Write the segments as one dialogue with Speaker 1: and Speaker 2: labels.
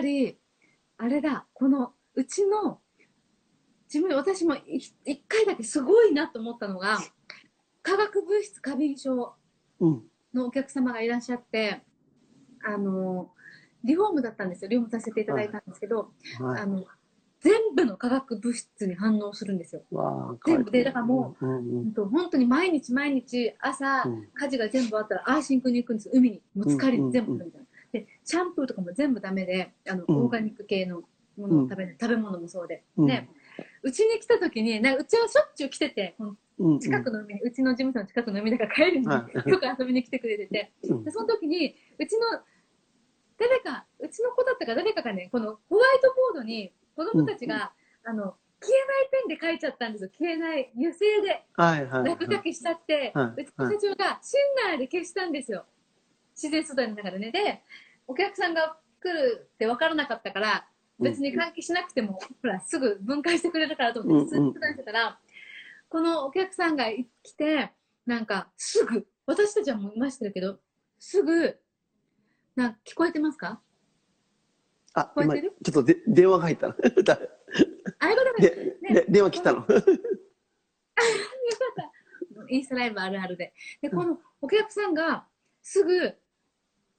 Speaker 1: ぱり、あれだ、この、うちの、自分、私もい一回だけすごいなと思ったのが、化学物質過敏症
Speaker 2: うん。
Speaker 1: のお客様がいらっしゃって、あの、リフォームだったんですよ。リフォームさせていただいたんですけど、
Speaker 2: はい
Speaker 1: あ。の、全部の化学物質に反応するんですよ。全部でだからも
Speaker 2: う、うんうん
Speaker 1: 本当に毎日毎日朝、
Speaker 2: うん
Speaker 1: 家事が全部終わったらアーシンクに行くんです海にもう疲れ
Speaker 2: うん
Speaker 1: て全部みたいな、でシャンプーとかも全部ダメであの、
Speaker 2: うん。
Speaker 1: オーガニック系のものを食べ食べ物もそうで、
Speaker 2: うん。
Speaker 1: でうちに来た時になうちはしょっちゅう来ててこの
Speaker 2: うんうん。
Speaker 1: 近くの海に、うちの事務所の近くの海だから帰るに、
Speaker 2: はい。
Speaker 1: よく遊びに来てくれてて。
Speaker 2: うん。
Speaker 1: でその時にうちの誰かうちの子だったか誰かがねこのホワイトボードに子供たちが、あの消えないペンで書いちゃったんですよ。消えない油性で。
Speaker 2: はいはい。
Speaker 1: 落書きしちゃって、
Speaker 2: はい。う
Speaker 1: ちの社長がシンナーで消したんですよ。自然素材の中でね。で、お客さんが来るって分からなかったから、別に換気しなくても、ほら、すぐ分解してくれるからと思って、ずっと出してたら、このお客さんが来て、なんか、すぐ、私たちはもういましたけど、すぐ、なんか聞こえてますか？
Speaker 2: あ、今、
Speaker 1: 聞こえてる？
Speaker 2: ちょっとで電話が入ったの。だ
Speaker 1: あれがダメ
Speaker 2: で、
Speaker 1: ね
Speaker 2: で、電話来たの。
Speaker 1: インスタライブあるあるで。で、このお客さんが、すぐ、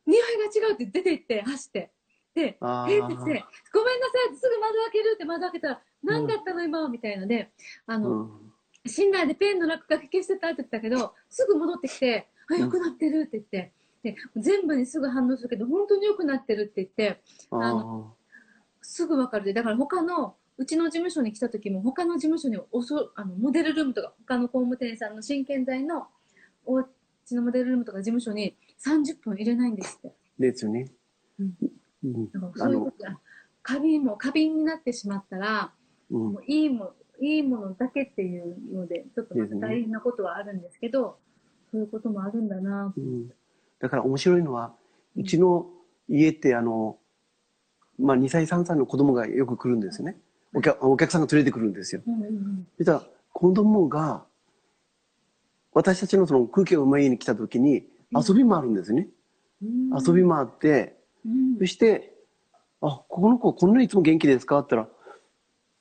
Speaker 1: 匂いが違うって出て行って、走って。で、
Speaker 2: あ
Speaker 1: えーって言って、ごめんな
Speaker 2: ー
Speaker 1: さいすぐ窓開けるって窓開けたら、何だったの今はみたいので、あの、
Speaker 2: うん。
Speaker 1: 信頼でペンの落書き消してたって言ったけど、すぐ戻ってきて、あ、良くなってるって言って、で、全部にすぐ反応するけど、本当に良くなってるって言って、
Speaker 2: あ
Speaker 1: あ
Speaker 2: ー
Speaker 1: すぐ分かるで、だから他の、うちの事務所に来た時も、他の事務所におそあのモデルルームとか、他の工務店さんの真剣剤のおうちのモデルルームとか事務所に30分入れないんですって。
Speaker 2: ですよね。
Speaker 1: うん
Speaker 2: うん。
Speaker 1: だからそういうことあ過敏も過敏になってしまったら、
Speaker 2: うん
Speaker 1: もういいもいいものだけっていうので、ちょっとまた大変なことはあるんですけど、そういうこともあるんだな。
Speaker 2: うん。だから面白いのは、うちの家ってあの、まあ2歳3歳の子供がよく来るんですね。お客お客さんが連れてくるんですよ。
Speaker 1: うんうんうん
Speaker 2: そしたら子供が、私たちのその空気がうまい家に来た時に遊び回るんですね。
Speaker 1: うん。
Speaker 2: 遊び回って、
Speaker 1: うん。
Speaker 2: そして、あ、この子こんなにいつも元気ですかって言ったら、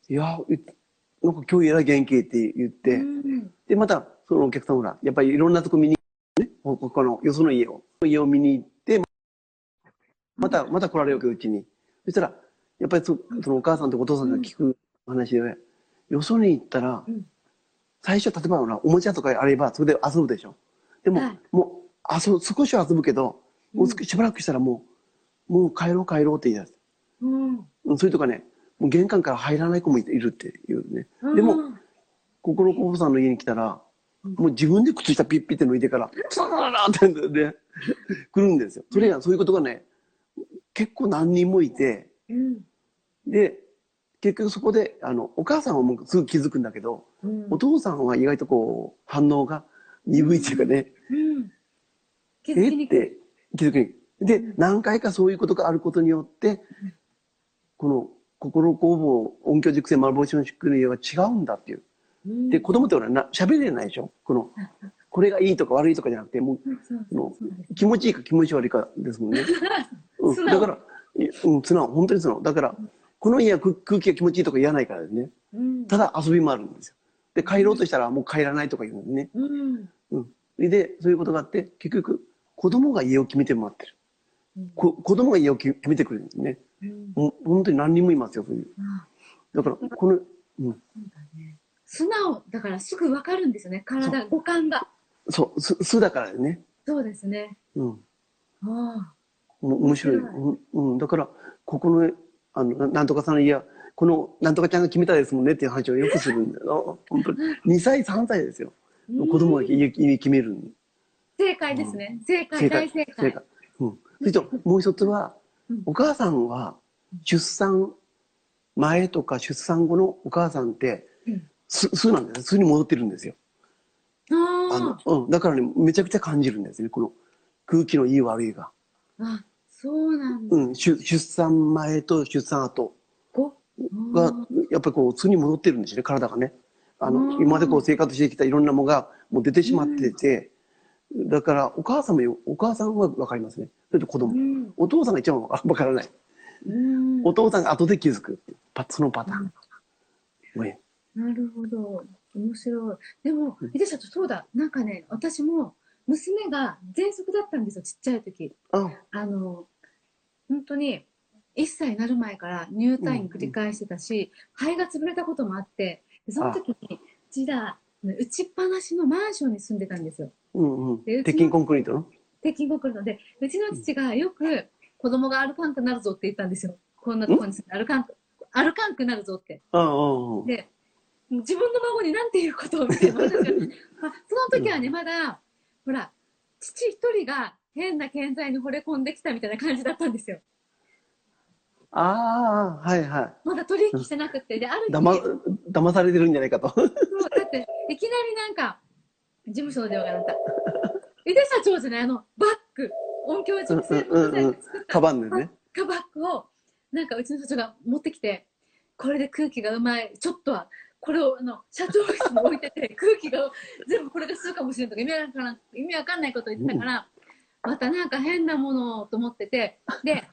Speaker 2: いや、うなんか今日えらい元気って言って、
Speaker 1: うん。
Speaker 2: で、また、そのお客さんほら、やっぱりいろんなとこ見に、ね、他の、よその家を、家を見に行って、また、また来られるうちに。そしたら、やっぱりそそのお母さんとお父さんが聞く話で、よそに行ったら
Speaker 1: うん、
Speaker 2: 最初、例えばおもちゃとかあれば、それで遊ぶでしょ。でも、
Speaker 1: はい
Speaker 2: もう、少しは遊ぶけど、もう少ししばらくしたらもう、もう帰ろう帰ろうって言い出す。
Speaker 1: うん
Speaker 2: うん、それとかね、もう玄関から入らない子もいるっていうね。でも、
Speaker 1: うん
Speaker 2: ここの子さんの家に来たら、
Speaker 1: うん
Speaker 2: もう自分で靴下ピッピって脱いでから、サララってね、来るんですよ。それが、そういうことがね、結構何人もいて、
Speaker 1: うん
Speaker 2: で、結局そこで、あの、お母さんはもうすぐ気づくんだけど、
Speaker 1: うん
Speaker 2: お父さんは意外とこう、反応が鈍いっていうかね、
Speaker 1: うん気づ
Speaker 2: え
Speaker 1: きにくい。
Speaker 2: って気づくに。で、何回かそういうことがあることによって、この心工房音響熟成幻の宿の家は違うんだっていう。
Speaker 1: うん
Speaker 2: で、子供ってほらな、喋れないでしょ？この、これがいいとか悪いとかじゃなくて、も
Speaker 1: そう
Speaker 2: 気持ちいいか気持ち悪いかですもんね。うん、だから、いうん、素直、本当に素直。だから、この家は空空気が気持ちいいとか言わないからですね。
Speaker 1: うん
Speaker 2: ただ遊びもあるんですよ。で、帰ろうとしたらもう帰らないとか言うんですね。
Speaker 1: うん
Speaker 2: うん。で、そういうことがあって、結局、子供が家を決めてもらってる。
Speaker 1: うん
Speaker 2: こ子供が家を決めてくれるんですね。
Speaker 1: うん
Speaker 2: 本当に何人もいますよ、そういう。
Speaker 1: あ
Speaker 2: だから、この、うん、
Speaker 1: 素直だからすぐ分かるんですよね体五感が
Speaker 2: そう、す、すだからね。
Speaker 1: そうですね
Speaker 2: うん。
Speaker 1: あ
Speaker 2: お面白い。
Speaker 1: 面
Speaker 2: うん、うん。だから、ここの、あの、ななんとかさんの家は、この、なんとかちゃんが決めたですもんねっていう話をよくするんだよ。本当に。2歳、3歳ですよ。
Speaker 1: あ
Speaker 2: 子供が決めるん
Speaker 1: 正解ですね正解
Speaker 2: 正解
Speaker 1: 大正解
Speaker 2: 正解。うん。それと、もう一つは
Speaker 1: うん、
Speaker 2: お母さんは、出産前とか出産後のお母さんって
Speaker 1: うん、
Speaker 2: す、すなんです。すに戻ってるんですよ。あ
Speaker 1: あ
Speaker 2: の、うん。だからね、めちゃくちゃ感じるんですね。この空気のいい悪いが。
Speaker 1: ああそうなんだ
Speaker 2: うん。出出産前と出産後
Speaker 1: ご
Speaker 2: が
Speaker 1: あ、
Speaker 2: やっぱりこう、素に戻ってるんですね、体がね。あの、
Speaker 1: うん
Speaker 2: 今までこう生活してきたいろんなものがもう出てしまってて、だから、お母さんもよ、お母さんはわかりますね。それと子供。
Speaker 1: うん
Speaker 2: お父さんが一番わからない。
Speaker 1: うん
Speaker 2: お父さんが後で気づくそのパターン。ね
Speaker 1: なるほど。面白い。でも
Speaker 2: うん、
Speaker 1: ヒデ社長、そうだ。なんかね、私も、娘が喘息だったんですよ、ちっちゃい時。
Speaker 2: あ、
Speaker 1: あの、本当に、1歳になる前から入退院繰り返してたし、肺が潰れたこともあって、でその時に、うちだ、打ちっぱなしのマンションに住んでたんですよ。
Speaker 2: うんうん。鉄筋コンクリートの？
Speaker 1: 鉄筋コンクリートで、うちの父がよく子供が歩かんくなるぞって言ったんですよ。こんなところに住んで歩かんく、歩かんくなるぞって。で、自分の孫になんていうことを見て、私 があその時はね、まだ、ほら、父一人が変な建材に惚れ込んできたみたいな感じだったんですよ。
Speaker 2: ああ、はいは
Speaker 1: まだ取引してなくて。で、ある
Speaker 2: だま、騙されてるんじゃないかと。
Speaker 1: そうだって、いきなりなんか、事務所の電話が鳴った。井出社長じゃない？あの、バッグ、音響直製の素材で作った
Speaker 2: カバンでね。
Speaker 1: カバッグを、なんかうちの社長が持ってきて、これで空気がうまい、ちょっとは、これをあの社長室に置いてて、空気が全部これがするかもしれんとか意味わからん、意味わかんないことを言ってたから、またなんか変なものをと思ってて、で、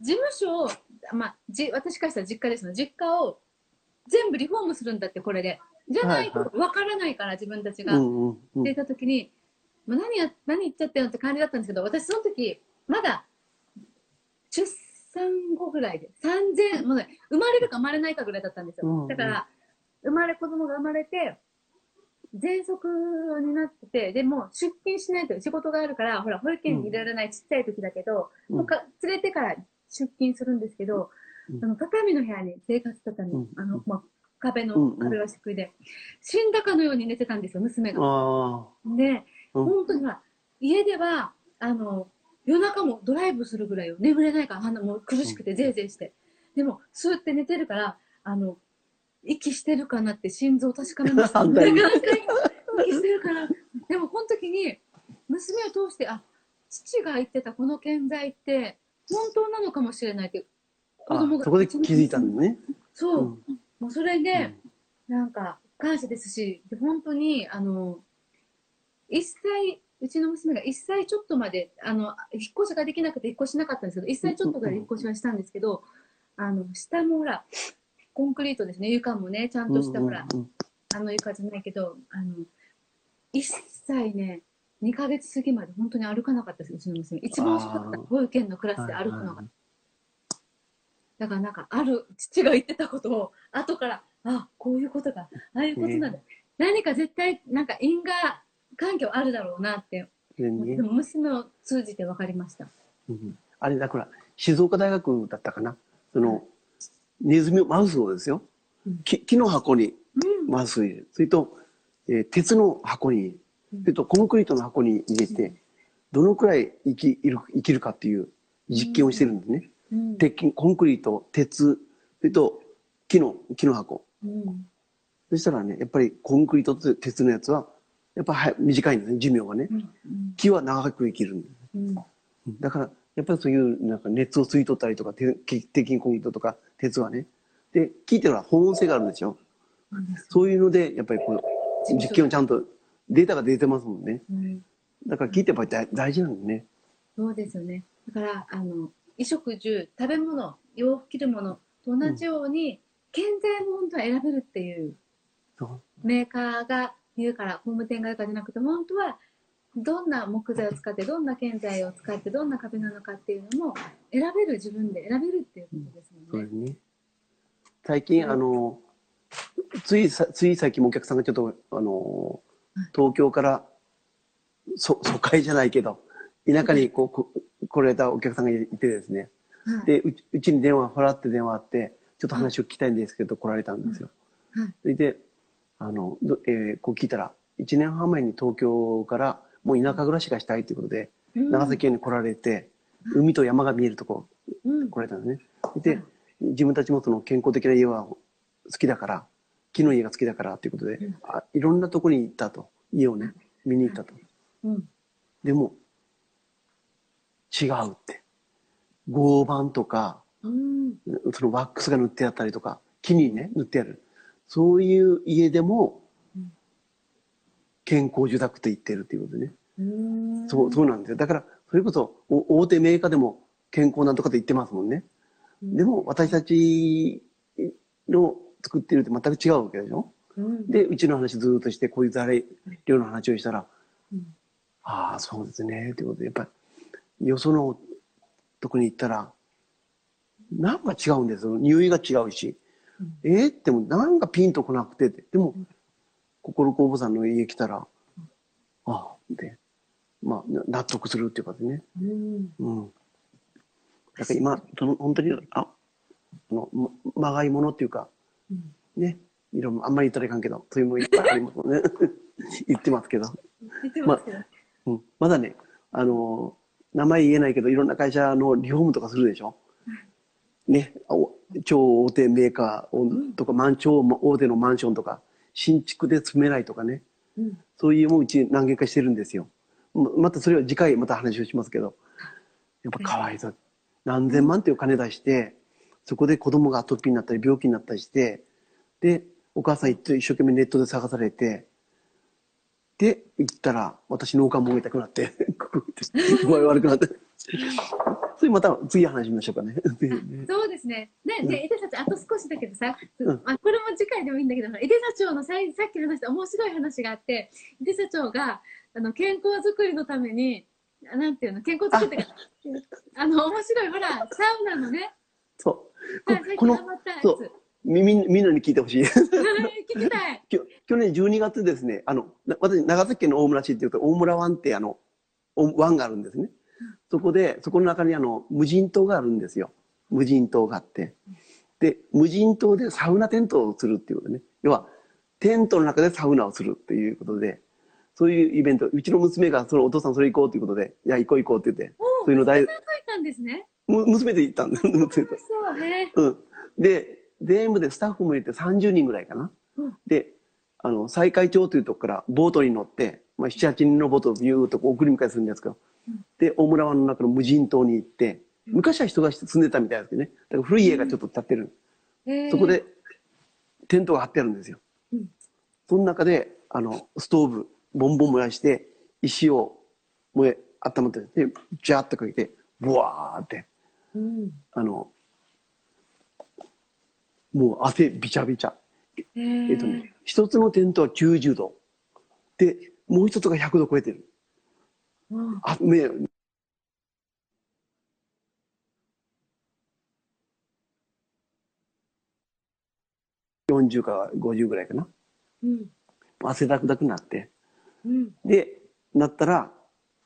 Speaker 1: 事務所を、まあ、じ私からしたら実家ですの、実家を全部リフォームするんだって、これで。じゃないと
Speaker 2: はい
Speaker 1: わからないから、自分たち
Speaker 2: う
Speaker 1: が。って言った時に、まあ、何や、何言っちゃってるのって感じだったんですけど、私その時、まだ、出産後ぐらいで、3000、もうね、生まれるか生まれないかぐらいだったんですよ。だから、生まれ、子供が生まれて、喘息になってて、でも出勤しないと仕事があるから、ほら、保育園に入れられないちっちゃい時だけど、
Speaker 2: うん。
Speaker 1: 他連れてから出勤するんですけど、
Speaker 2: うん。
Speaker 1: あの、畳の部屋に生活畳、
Speaker 2: うん。
Speaker 1: あの、まあ、壁の
Speaker 2: うんうん
Speaker 1: 壁は漆喰で、死んだかのように寝てたんですよ、娘が。
Speaker 2: あ
Speaker 1: で、
Speaker 2: うん
Speaker 1: 本当にほら、家では、あの、夜中もドライブするぐらいよ。眠れないから、あのもう苦しくて、ぜいぜいして。でも、スーって寝てるから、あの、息してるかなって心臓確かめました。息してるから。でも、この時に、娘を通して、あ、父が言ってたこの建材って、本当なのかもしれないって、
Speaker 2: あ。あそこで気づいたんだね。
Speaker 1: そう。
Speaker 2: うん
Speaker 1: もうそれで、なんか、感謝ですし、で本当に、あの、一歳、うちの娘が1歳ちょっとまで、あの、引っ越しができなくて引っ越しなかったんですけど、1歳ちょっとから引っ越しはしたんですけど、あの、下もほら、コンクリートですね、床もね、ちゃんとしたほら、あの床じゃないけど、あの、1歳ね、2ヶ月過ぎまで本当に歩かなかったです、うちの娘。一番遅かった。保育園のクラスで歩くのが。だからなんか、ある父が言ってたことを、後から、あ、こういうことか、ああいうことなんだ。何か絶対、なんか因果環境あるだろうなって、
Speaker 2: でね
Speaker 1: でも娘を通じて分かりました。
Speaker 2: うんあれだから、静岡大学だったかな。その、ネズミを、マウスをですよ
Speaker 1: うん。
Speaker 2: 木木の箱に
Speaker 1: うん。
Speaker 2: マウスを入れる。それと、えー鉄の箱に、
Speaker 1: うん
Speaker 2: それとコンクリートの箱に入れて、どのくらい生きいる生きるかっていう実験をしてるんですね。
Speaker 1: うん。
Speaker 2: 鉄筋、コンクリート、鉄、それと木の、木の箱。
Speaker 1: うん。
Speaker 2: そしたらね、やっぱりコンクリートと鉄のやつは、やっぱは短いんですね、寿命がね
Speaker 1: う。ん。
Speaker 2: 木は長く生きるんです。
Speaker 1: うん。
Speaker 2: だから、やっぱりそういうなんか熱を吸い取ったりとか、て鉄筋コンクリートとか鉄はね。で、木っていうのは保温性があるんですよ。そういうので、やっぱりこの実験をちゃんとデータが出てますもんね。
Speaker 1: うん。
Speaker 2: だから木ってやっぱり大大事なんだね。
Speaker 1: そうですよね。だから、あの、衣食住、食べ物、洋服着るものと同じように、建材も本当は選べるっていうメーカーが言うから、工務店が言うからじゃなくて、本当はどんな木材を使って、どんな建材を使って、どんな壁なのかっていうのも選べる、自分で選べるっていうことですもんね。
Speaker 2: そうですね。最近、あの、ついさ、つい最近もお客さんがちょっと、あの、東京から、そ、疎開じゃないけど、田舎にこう、こ来られたお客さんがいてですね。
Speaker 1: はい。
Speaker 2: で、うちに電話、ほらって電話あって、ちょっと話を聞きたいんですけど、来られたんですよ。
Speaker 1: はい。
Speaker 2: で、あの、どえーこう聞いたら、1年半前に東京から、もう田舎暮らしがしたいということで、
Speaker 1: うん
Speaker 2: 長崎県に来られて、海と山が見えるとこ
Speaker 1: うん。
Speaker 2: 来られたんですね。
Speaker 1: は
Speaker 2: で
Speaker 1: い、
Speaker 2: 自分たちもその健康的な家は好きだから、木の家が好きだからということで、
Speaker 1: うん
Speaker 2: あいろんなとこに行ったと。家をね、見に行ったと。
Speaker 1: うん。
Speaker 2: でも、違うって。合板とか、
Speaker 1: うん。
Speaker 2: そのワックスが塗ってあったりとか、木にね、塗ってある。そういう家でも
Speaker 1: うん、
Speaker 2: 健康受託と言ってるということでね。
Speaker 1: うん
Speaker 2: そう、そうなんですよ。だから、それこそ、お大手メーカーでも健康なんとかって言ってますもんね。でも、私たちの作ってるって全く違うわけでしょ？
Speaker 1: うん、
Speaker 2: で、うちの話ずっとして、こういう材料の話をしたら、
Speaker 1: うん
Speaker 2: ああ、そうですね、ということで、やっぱり、よそのとこに行ったら、なんか違うんですよ。匂いが違うし。
Speaker 1: うん
Speaker 2: え？ーっても、なんかピンとこなくて。でも、心工房さんの家来たら、ああ、で、まあ、な納得するっていうかね。
Speaker 1: うん
Speaker 2: うん。だから今、その本当に、あ、あの、ままがいものっていうか、
Speaker 1: うん
Speaker 2: ね、いろんな、あんまり言ったらいかんけど、そういうものいっぱいありますもんね。言ってますけど。
Speaker 1: 言ってますけど、
Speaker 2: うん。まだね、あの、名前言えないけど、いろんな会社のリフォームとかするでしょ？ね、お超大手メーカーとか、マン超大手のマンションとか、新築で住めないとかね、
Speaker 1: うん
Speaker 2: そういうもううち何軒かしてるんですよ。ままたそれは次回また話をしますけど、やっぱかわいそう。何千万っていう金出して、そこで子供がアトピーになったり病気になったりして、で、お母さん一生懸命ネットで探されて、で、行ったら、私脳幹もげたくなって、ここって具合悪くなって。それまた次話しましょうかね。
Speaker 1: そうですね。ね、
Speaker 2: うん
Speaker 1: で、井出社長、あと少しだけどさ、
Speaker 2: うん
Speaker 1: あこれも次回でもいいんだけど、井出社長のさいさっき話した面白い話があって、井出社長が、あの、健康づくりのために、あなんていうの、健康づくりってあの、面白い、ほら、サウナのね、
Speaker 2: そう。
Speaker 1: はい、最
Speaker 2: この。そうみみんみんなに聞いてほしい。
Speaker 1: 聞きたい。
Speaker 2: 去年12月ですね、あの、な私、長崎県の大村市っていうと、大村湾ってあの、お湾があるんですね。そこで、そこの中にあの、無人島があるんですよ。無人島があって。で、無人島でサウナテントをするっていうことね。要は、テントの中でサウナをするっていうことで、そういうイベント、うちの娘が、そのお父さんそれ行こうということで、いや、行こう行こうって言って、
Speaker 1: お
Speaker 2: そういうの大、
Speaker 1: 書いたんですね。
Speaker 2: む娘で行ったんだ。娘と
Speaker 1: そうね。
Speaker 2: うん。で、全部でスタッフも入れて30人ぐらいかな。
Speaker 1: うん
Speaker 2: で、あの、西海町というとこからボートに乗って、まあ、7、8人のボートをビューッと送り迎えするんですけど、
Speaker 1: うん
Speaker 2: で、大村湾の中の無人島に行って、昔は人が住んでたみたいですけどね。だから古い家がちょっと建ってる。
Speaker 1: えー
Speaker 2: そこで、テントが張ってあるんですよ。
Speaker 1: うん
Speaker 2: その中で、あの、ストーブ、ボンボン燃やして、石を燃え、温まって、で、ジャーッとかけて、ブワーって、
Speaker 1: うん
Speaker 2: あの、もう汗びちゃびちゃ。
Speaker 1: え
Speaker 2: え
Speaker 1: ー
Speaker 2: っとね、一つのテントは90度。で、もう一つが100度超えてる。
Speaker 1: うん
Speaker 2: あ、ね、40か50ぐらいかな。
Speaker 1: うん
Speaker 2: 汗だくだくなって。
Speaker 1: うん
Speaker 2: で、なったら、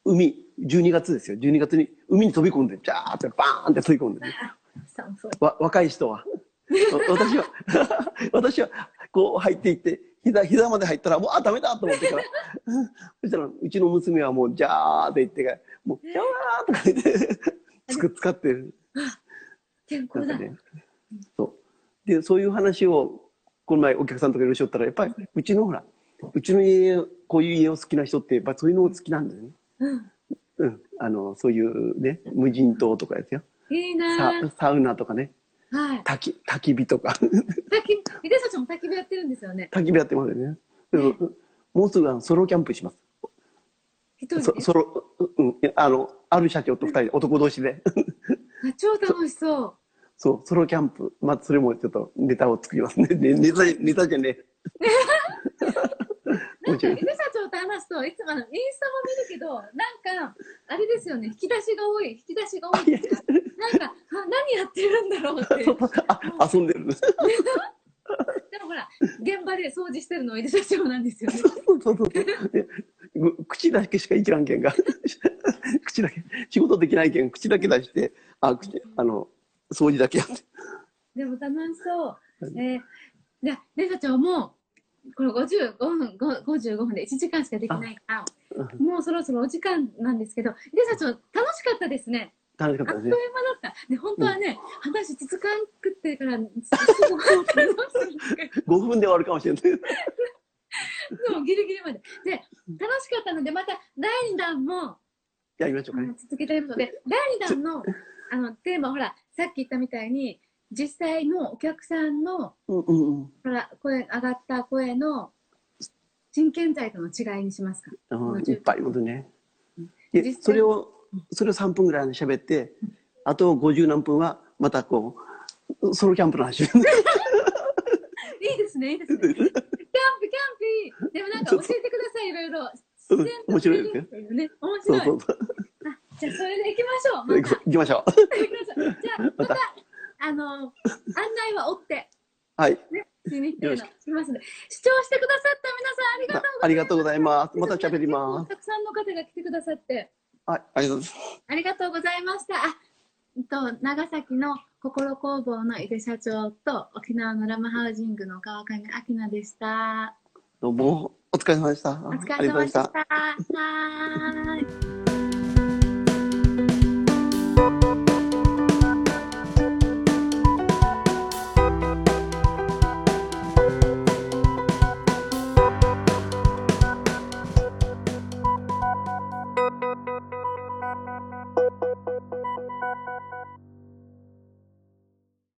Speaker 2: 海、12月ですよ。12月に海に飛び込んで、ジャーってバーンって飛び込んで、ね。わ若い人は。わ 私は、私は、こう入っていって、膝、膝まで入ったら、もう、あ、ダメだと思ってから。そしたら、うちの娘はもう、ジャーって言ってから、もう、ジャーとか言って、つく、使ってる。
Speaker 1: 健康だ。
Speaker 2: なんかね。そう。で、そういう話を、この前お客さんとかいらっしゃったら、やっぱり、うちのほら、うちの家、こういう家を好きな人って、やっぱそういうのを好きなんだよね。
Speaker 1: うん
Speaker 2: うん。あの、そういうね、無人島とかですよ。
Speaker 1: いいな。
Speaker 2: サウナとかね、
Speaker 1: はい。
Speaker 2: 焚き、焚き火とか、
Speaker 1: 焚き、井出社長も焚き火やってるんですよね。
Speaker 2: 焚き火やってますよね。でももうすぐあのソロキャンプします。
Speaker 1: 一人
Speaker 2: ソロ、うん、あの、ある社長と二人で、男同士で。
Speaker 1: あ超楽しそう。
Speaker 2: そう、ソロキャンプ。まあ、それもちょっとネタを作りますね。ね ネタ、ネタじゃねえ。
Speaker 1: なんか、井出社長と話すと、いつもインスタも見るけど、なんか、あれですよね、引き出しが多い、引き出しが多いですか。なんか、やってるんだろうって。
Speaker 2: そ うあ遊んでる。
Speaker 1: でもほら、現場で掃除してるのは井出社長なんですよね。
Speaker 2: そうそうそう。でぐ口だけしか生きらんけんが。口だけ。仕事できないけん、口だけ出して、あ、口、あの、掃除だけやって。
Speaker 1: でも楽しそう。えー、で、で社長も、この55分、ご55分で1時間しかできないから、もうそろそろお時間なんですけど、で社長、楽しかったですね。
Speaker 2: 楽しか
Speaker 1: あっという
Speaker 2: ったですね。
Speaker 1: 間だった。で、本当はね、話続かんくってから、すぐ終わったの
Speaker 2: 5分で終わるかもしれない。
Speaker 1: でもギリギリまで。で、楽しかったので、また第2弾も、
Speaker 2: やりましょうかね。
Speaker 1: 続けてみるので、第2弾のあのテーマ、ほら、さっき言ったみたいに、実際のお客さんの
Speaker 2: うんうんうん。
Speaker 1: ほら声上がった声の真剣剤との違いにしますか？
Speaker 2: うん、いっぱいいとね。で
Speaker 1: 実際
Speaker 2: それを、それを3分ぐらい喋って、あと50何分はまたこう、ソロキャンプの話。
Speaker 1: いいですね、いいですね。キャンプ、キャンプいい。でもなんか教えてください、いろいろ。
Speaker 2: 面白いですよ
Speaker 1: ね。面白い。
Speaker 2: そうそう。
Speaker 1: あじゃあ、それで行きましょう。ま
Speaker 2: 行
Speaker 1: た。
Speaker 2: きましょう。
Speaker 1: じゃあ、また、あの、案内は追って、
Speaker 2: はい。
Speaker 1: ね、しに行ってるの
Speaker 2: よ
Speaker 1: しますので、視聴してくださった皆さん、ありがとうございます。
Speaker 2: ありがとうございます。また喋ります。
Speaker 1: たくさんの方が来てくださって、
Speaker 2: はい、ありがとうございます。
Speaker 1: ありがとうございました。あ、うんと、長崎の心工房の井出社長と、沖縄のラムハウジングの川上明菜でした。
Speaker 2: どうも、お疲れ様でした。
Speaker 1: お疲れ様でしたた。はーい。